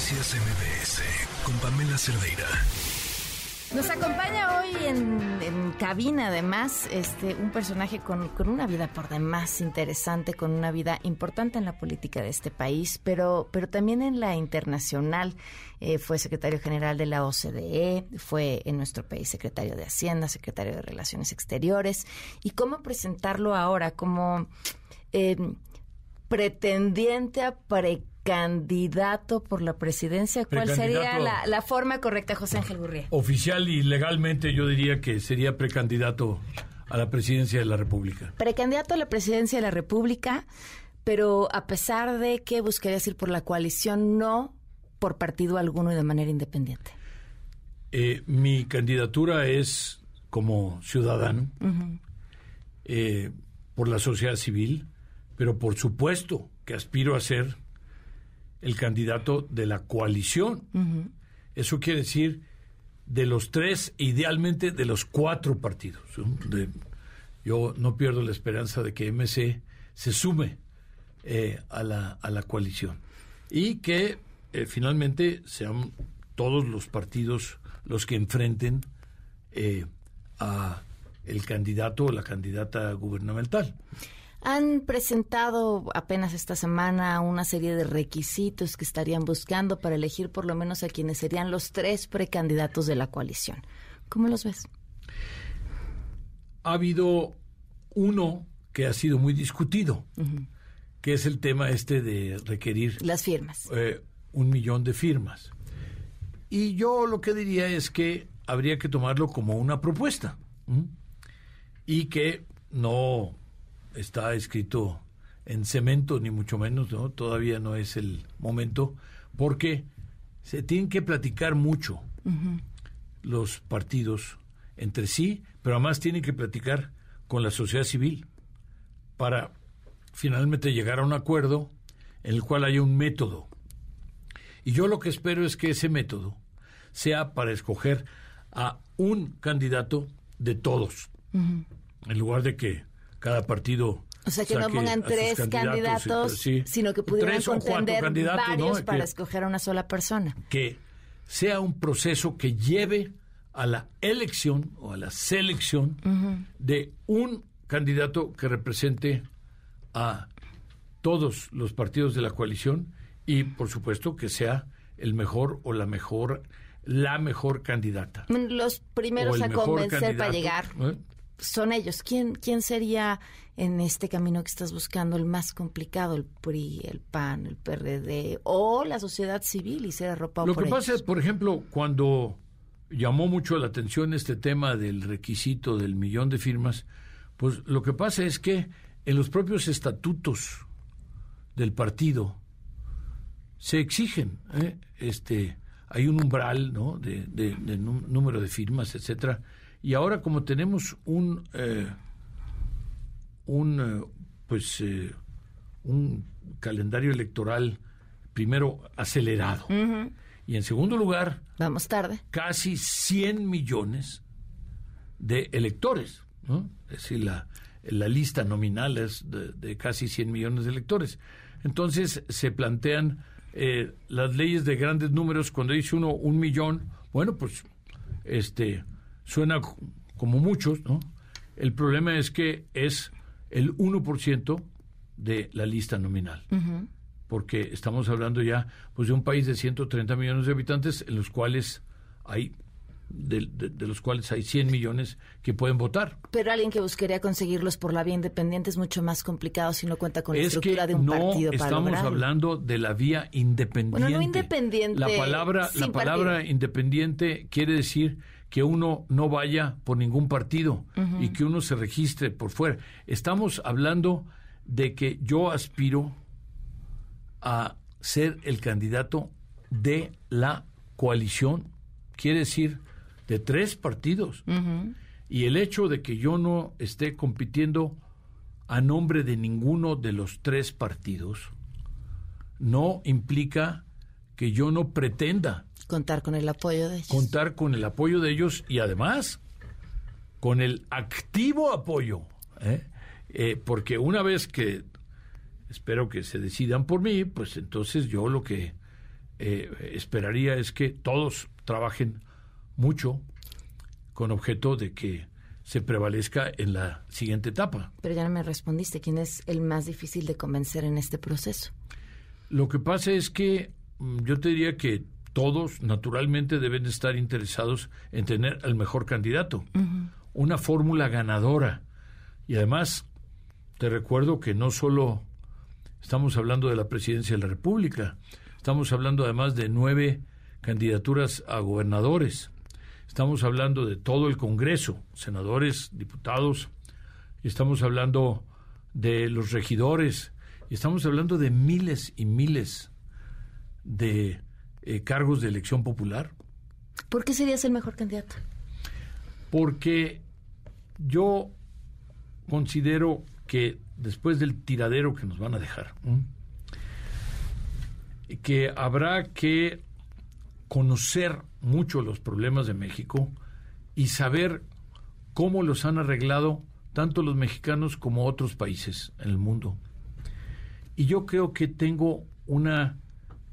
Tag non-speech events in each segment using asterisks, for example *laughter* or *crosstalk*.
Noticias MBS con Pamela Cerdeira. Nos acompaña hoy en, cabina, además, este, un personaje con, una vida por demás interesante, con una vida importante en la política de este país, pero, pero también en la internacional. Eh, fue secretario general de la OCDE, fue en nuestro país secretario de Hacienda, secretario de Relaciones Exteriores. ¿Y cómo presentarlo ahora como eh, pretendiente a pre candidato por la presidencia. ¿Cuál sería la, forma correcta, José Ángel Gurría? Oficial y legalmente yo diría que sería precandidato a la presidencia de la República. Precandidato a la presidencia de la República, pero a pesar de que buscaría ir por la coalición, no por partido alguno y de manera independiente. Eh, mi candidatura es como ciudadano, eh, por la sociedad civil, pero por supuesto que aspiro a ser el candidato de la coalición. Eso quiere decir de los tres, idealmente de los cuatro partidos. yo no pierdo la esperanza de que MC se sume eh, a, la, a la coalición y que eh, finalmente sean todos los partidos los que enfrenten eh, a el candidato o la candidata gubernamental. Han presentado apenas esta semana una serie de requisitos que estarían buscando para elegir por lo menos a quienes serían los tres precandidatos de la coalición. ¿Cómo los ves? Ha habido uno que ha sido muy discutido, que es el tema este de requerir las firmas. Eh, un millón de firmas. Y yo lo que diría es que habría que tomarlo como una propuesta y que no está escrito en cemento, ni mucho menos, ¿no? Todavía no es el momento, porque se tienen que platicar mucho los partidos entre sí, pero además tienen que platicar con la sociedad civil para finalmente llegar a un acuerdo en el cual haya un método. Y yo lo que espero es que ese método sea para escoger a un candidato de todos, en lugar de que cada partido. O sea, que no pongan tres candidatos, sino que pudieran contender varios para escoger a una sola persona. Que sea un proceso que lleve a la elección o a la selección de un candidato que represente a todos los partidos de la coalición y, por supuesto, que sea el mejor o la mejor la mejor candidata. Los primeros a convencer para llegar. ¿eh? Son ellos. ¿Quién, ¿Quién sería en este camino que estás buscando el más complicado? ¿El PRI, el PAN, el PRD o la sociedad civil y ser arropado Lo que pasa es, por ejemplo, cuando llamó mucho la atención este tema del requisito del millón de firmas, pues lo que pasa es que en los propios estatutos del partido se exigen, ¿eh? este, hay un umbral, ¿no? De, de, de número de firmas, etcétera y ahora como tenemos un, eh, un eh, pues, eh, un calendario electoral primero acelerado y en segundo lugar... Vamos tarde. Casi 100 millones de electores, ¿no? Es decir, la, la lista nominal es de, casi 100 millones de electores. Entonces se plantean las leyes de grandes números, cuando dice uno un millón, bueno, pues este suena como muchos, ¿no? El problema es que es el 1% de la lista nominal. Porque estamos hablando ya pues de un país de 130 millones de habitantes en los cuales hay de, los cuales hay 100 millones que pueden votar. Pero alguien que buscaría conseguirlos por la vía independiente es mucho más complicado si no cuenta con la estructura de un partido para estamos hablando de la vía independiente. Bueno, no independiente. La palabra, la palabra independiente quiere decir que uno no vaya por ningún partido y que uno se registre por fuera. Estamos hablando de que yo aspiro a ser el candidato de la coalición, quiere decir de tres partidos. Y el hecho de que yo no esté compitiendo a nombre de ninguno de los tres partidos no implica que yo no pretenda Contar con el apoyo de ellos. Contar con el apoyo de ellos y además con el activo apoyo. ¿eh? Eh, porque una vez que espero que se decidan por mí, pues entonces yo lo que eh, esperaría es que todos trabajen mucho con objeto de que se prevalezca en la siguiente etapa. Pero ya no me respondiste, ¿quién es el más difícil de convencer en este proceso? Lo que pasa es que mm, yo te diría que todos naturalmente deben estar interesados en tener al mejor candidato, una fórmula ganadora. Y además, te recuerdo que no solo estamos hablando de la presidencia de la República, estamos hablando además de nueve candidaturas a gobernadores, estamos hablando de todo el Congreso, senadores, diputados, estamos hablando de los regidores, estamos hablando de miles y miles de eh, cargos de elección popular. ¿Por qué serías el mejor candidato? Porque yo considero que después del tiradero que nos van a dejar, que habrá que conocer mucho los problemas de México y saber cómo los han arreglado tanto los mexicanos como otros países en el mundo. Y yo creo que tengo una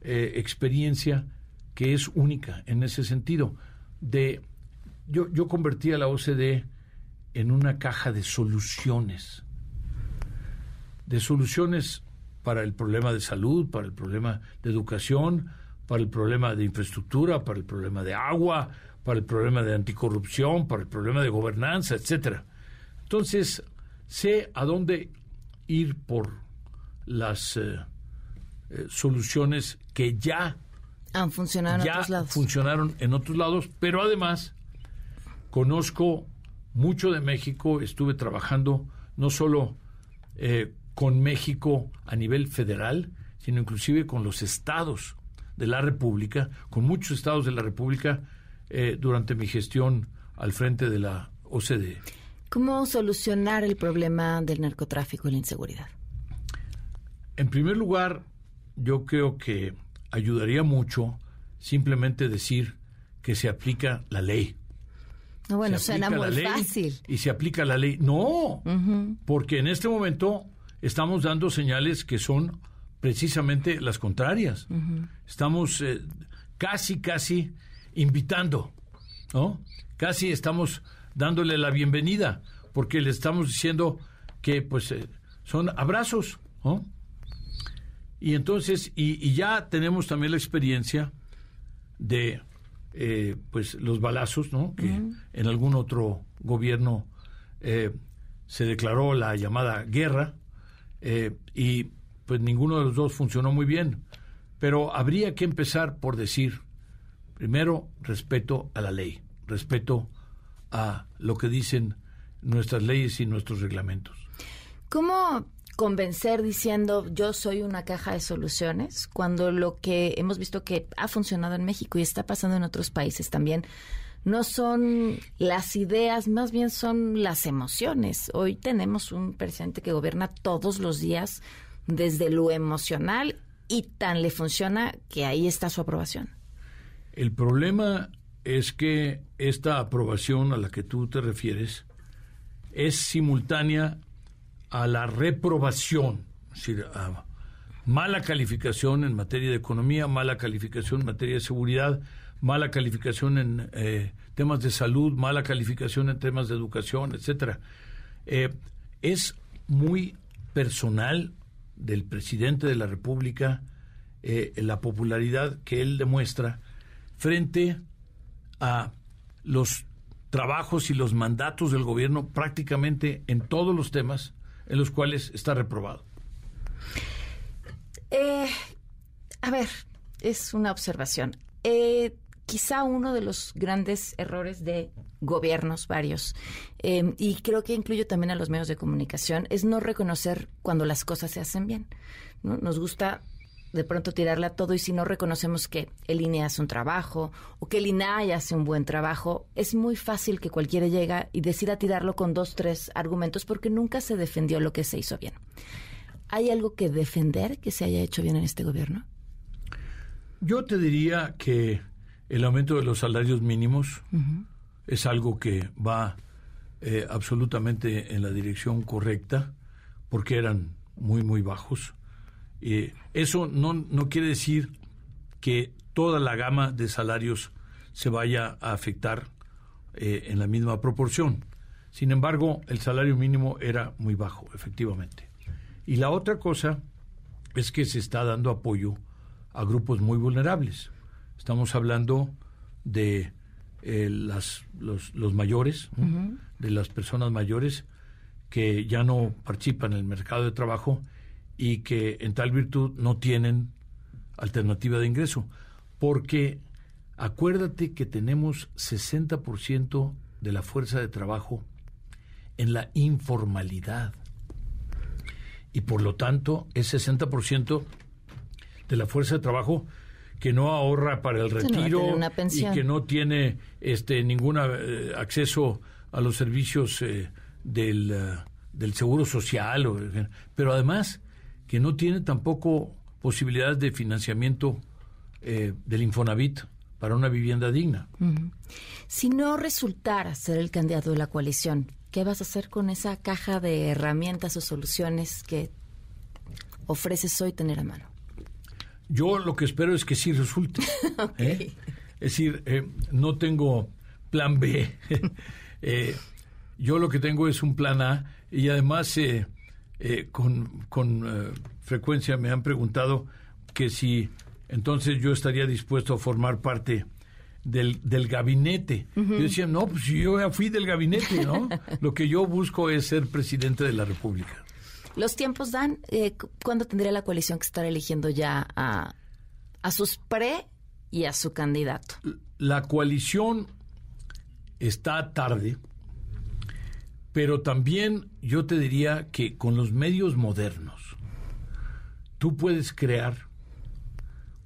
eh, experiencia que es única en ese sentido. De, yo, yo convertí a la OCDE en una caja de soluciones, de soluciones para el problema de salud, para el problema de educación, para el problema de infraestructura, para el problema de agua, para el problema de anticorrupción, para el problema de gobernanza, etcétera. Entonces, sé a dónde ir por las eh, eh, soluciones que ya han funcionado en otros lados. funcionaron en otros lados, pero además conozco mucho de México, estuve trabajando no solo eh, con México a nivel federal, sino inclusive con los estados de la República, con muchos estados de la República eh, durante mi gestión al frente de la OCDE. ¿Cómo solucionar el problema del narcotráfico y la inseguridad? En primer lugar, yo creo que ayudaría mucho simplemente decir que se aplica la ley. No, bueno, suena muy fácil. Y se aplica la ley. No, porque en este momento estamos dando señales que son precisamente las contrarias. Estamos eh, casi, casi invitando, ¿no? Casi estamos dándole la bienvenida, porque le estamos diciendo que pues eh, son abrazos, ¿no? Y entonces, y, ya tenemos también la experiencia de eh, pues los balazos, ¿no? Que en algún otro gobierno se declaró la llamada guerra y pues ninguno de los dos funcionó muy bien. Pero habría que empezar por decir, primero, respeto a la ley, respeto a lo que dicen nuestras leyes y nuestros reglamentos. ¿Cómo convencer diciendo yo soy una caja de soluciones, cuando lo que hemos visto que ha funcionado en México y está pasando en otros países también, no son las ideas, más bien son las emociones. Hoy tenemos un presidente que gobierna todos los días desde lo emocional y tan le funciona que ahí está su aprobación. El problema es que esta aprobación a la que tú te refieres es simultánea a la reprobación, es decir, a mala calificación en materia de economía, mala calificación en materia de seguridad, mala calificación en eh, temas de salud, mala calificación en temas de educación, etcétera. Eh, es muy personal del presidente de la República eh, la popularidad que él demuestra frente a los trabajos y los mandatos del gobierno prácticamente en todos los temas en los cuales está reprobado? Eh, a ver, es una observación. Eh, quizá uno de los grandes errores de gobiernos varios, eh, y creo que incluyo también a los medios de comunicación, es no reconocer cuando las cosas se hacen bien. ¿no? Nos gusta de pronto tirarle a todo y si no reconocemos que el INE hace un trabajo o que el INAI hace un buen trabajo, es muy fácil que cualquiera llegue y decida tirarlo con dos, tres argumentos porque nunca se defendió lo que se hizo bien. ¿Hay algo que defender que se haya hecho bien en este gobierno? Yo te diría que el aumento de los salarios mínimos es algo que va eh, absolutamente en la dirección correcta porque eran muy, muy bajos eso no, no quiere decir que toda la gama de salarios se vaya a afectar eh, en la misma proporción. Sin embargo, el salario mínimo era muy bajo, efectivamente. Y la otra cosa es que se está dando apoyo a grupos muy vulnerables. Estamos hablando de eh, las, los, mayores, de las personas mayores que ya no participan en el mercado de trabajo y que en tal virtud no tienen alternativa de ingreso. Porque acuérdate que tenemos 60% de la fuerza de trabajo en la informalidad. Y por lo tanto, es 60% de la fuerza de trabajo que no ahorra para el retiro y que no tiene este ningún eh, acceso a los servicios eh, del, eh, del, seguro social, pero además que no tiene tampoco posibilidades de financiamiento del Infonavit para una vivienda digna. Si no resultara ser el candidato de la coalición, ¿qué vas a hacer con esa caja de herramientas o soluciones que ofreces hoy tener a mano? Yo lo que espero es que sí resulte. *laughs* ¿eh? Es decir, eh, no tengo plan B. *laughs* Eh, yo lo que tengo es un plan A y además con, con frecuencia me han preguntado que si entonces yo estaría dispuesto a formar parte del, del gabinete. Yo decía, no, pues yo ya fui del gabinete, ¿no? *laughs* lo que yo busco es ser presidente de la República. Los tiempos dan, eh, ¿cuándo tendría la coalición que estar eligiendo ya a, a sus pre y a su candidato? La coalición está tarde, pero también yo te diría que con los medios modernos, tú puedes crear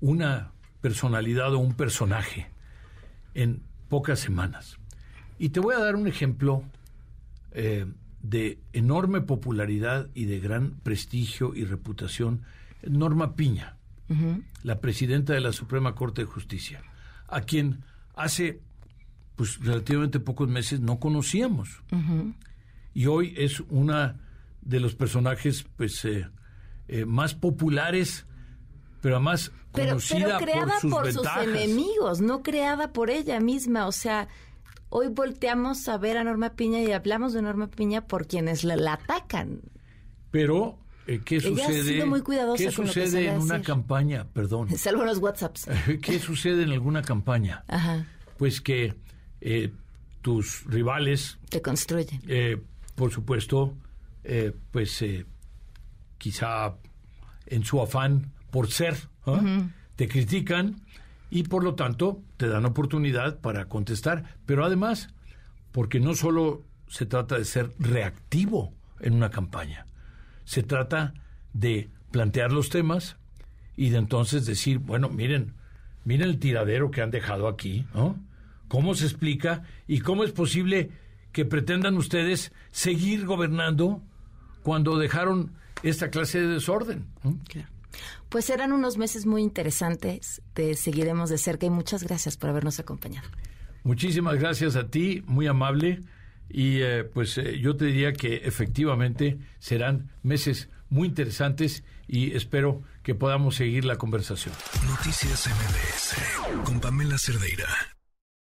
una personalidad o un personaje en pocas semanas. Y te voy a dar un ejemplo eh, de enorme popularidad y de gran prestigio y reputación, Norma Piña, la presidenta de la Suprema Corte de Justicia, a quien hace pues relativamente pocos meses no conocíamos. Y hoy es una de los personajes pues eh, eh, más populares pero además conocida pero, creada por sus, enemigos, no creada por ella misma, o sea, hoy volteamos a ver a Norma Piña y hablamos de Norma Piña por quienes la, atacan. Pero, eh, ¿qué sucede? muy cuidadosa ¿Qué sucede en una campaña? Perdón. *laughs* Salvo los WhatsApps. *laughs* ¿Qué sucede en alguna campaña? Ajá. Pues que eh, tus rivales... Te construyen. Eh, por supuesto, pues quizá en su afán por ser, ¿ah? te critican y por lo tanto te dan oportunidad para contestar, pero además porque no solo se trata de ser reactivo en una campaña, se trata de plantear los temas y de entonces decir, bueno, miren, miren el tiradero que han dejado aquí, ¿no? ¿Cómo se explica y cómo es posible que pretendan ustedes seguir gobernando cuando dejaron esta clase de desorden? Pues serán unos meses muy interesantes, te seguiremos de cerca y muchas gracias por habernos acompañado. Muchísimas gracias a ti, muy amable. Y eh, pues eh, yo te diría que efectivamente serán meses muy interesantes y espero que podamos seguir la conversación. Noticias MBS con Pamela Cerdeira.